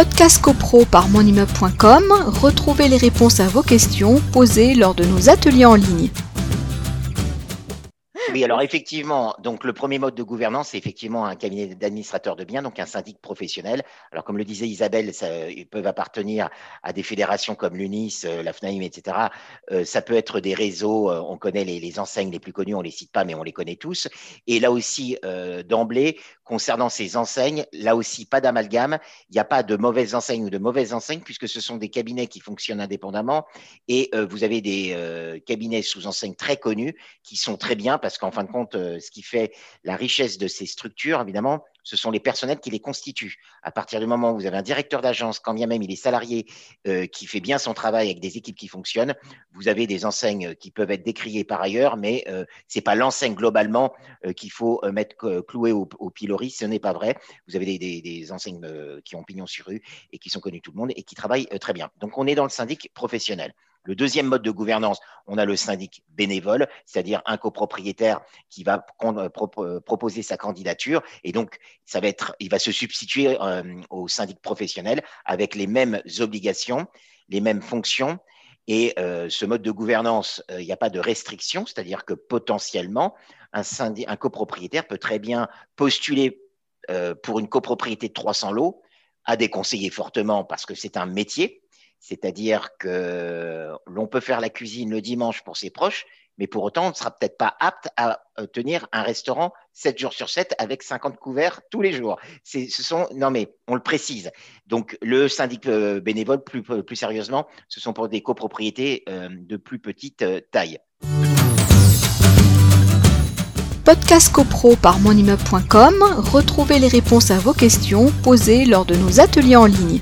Podcast CoPro par monimmeuble.com, retrouvez les réponses à vos questions posées lors de nos ateliers en ligne. Oui, alors effectivement, donc le premier mode de gouvernance, c'est effectivement un cabinet d'administrateurs de biens, donc un syndic professionnel. Alors comme le disait Isabelle, ils peuvent appartenir à des fédérations comme l'UNIS, euh, la FNAIM, etc. Euh, ça peut être des réseaux, euh, on connaît les, enseignes les plus connues, on les cite pas, mais on les connaît tous. Et là aussi, d'emblée, concernant ces enseignes, là aussi, pas d'amalgame. Il n'y a pas de mauvaises enseignes ou de mauvaises enseignes, puisque ce sont des cabinets qui fonctionnent indépendamment. Et euh, vous avez des euh, cabinets sous enseignes très connus qui sont très bien parce qu'en fin de compte, euh, ce qui fait la richesse de ces structures, évidemment, ce sont les personnels qui les constituent. À partir du moment où vous avez un directeur d'agence, quand bien même il est salarié, euh, qui fait bien son travail avec des équipes qui fonctionnent, vous avez des enseignes qui peuvent être décriées par ailleurs, mais euh, c'est pas l'enseigne globalement euh, qu'il faut euh, mettre euh, cloué au, pilori. Ce n'est pas vrai. Vous avez des, des, enseignes euh, qui ont pignon sur rue et qui sont connues tout le monde et qui travaillent très bien. Donc on est dans le syndic professionnel. Le deuxième mode de gouvernance, on a le syndic bénévole, c'est-à-dire un copropriétaire qui va proposer sa candidature et donc ça va être, il va se substituer euh, au syndic professionnel avec les mêmes obligations, les mêmes fonctions. Et euh, ce mode de gouvernance, euh, il n'y a pas de restriction, c'est-à-dire que potentiellement, un, un copropriétaire peut très bien postuler euh, pour une copropriété de 300 lots à déconseiller fortement parce que c'est un métier c'est-à-dire que l'on peut faire la cuisine le dimanche pour ses proches, mais pour autant, on ne sera peut-être pas apte à euh, tenir un restaurant 7 jours sur 7 avec 50 couverts tous les jours. Ce sont, non mais on le précise. Donc le syndic euh, bénévole, plus, plus sérieusement, ce sont pour des copropriétés euh, de plus petite taille. Podcast CoPro par monimmeuble.com, retrouvez les réponses à vos questions posées lors de nos ateliers en ligne.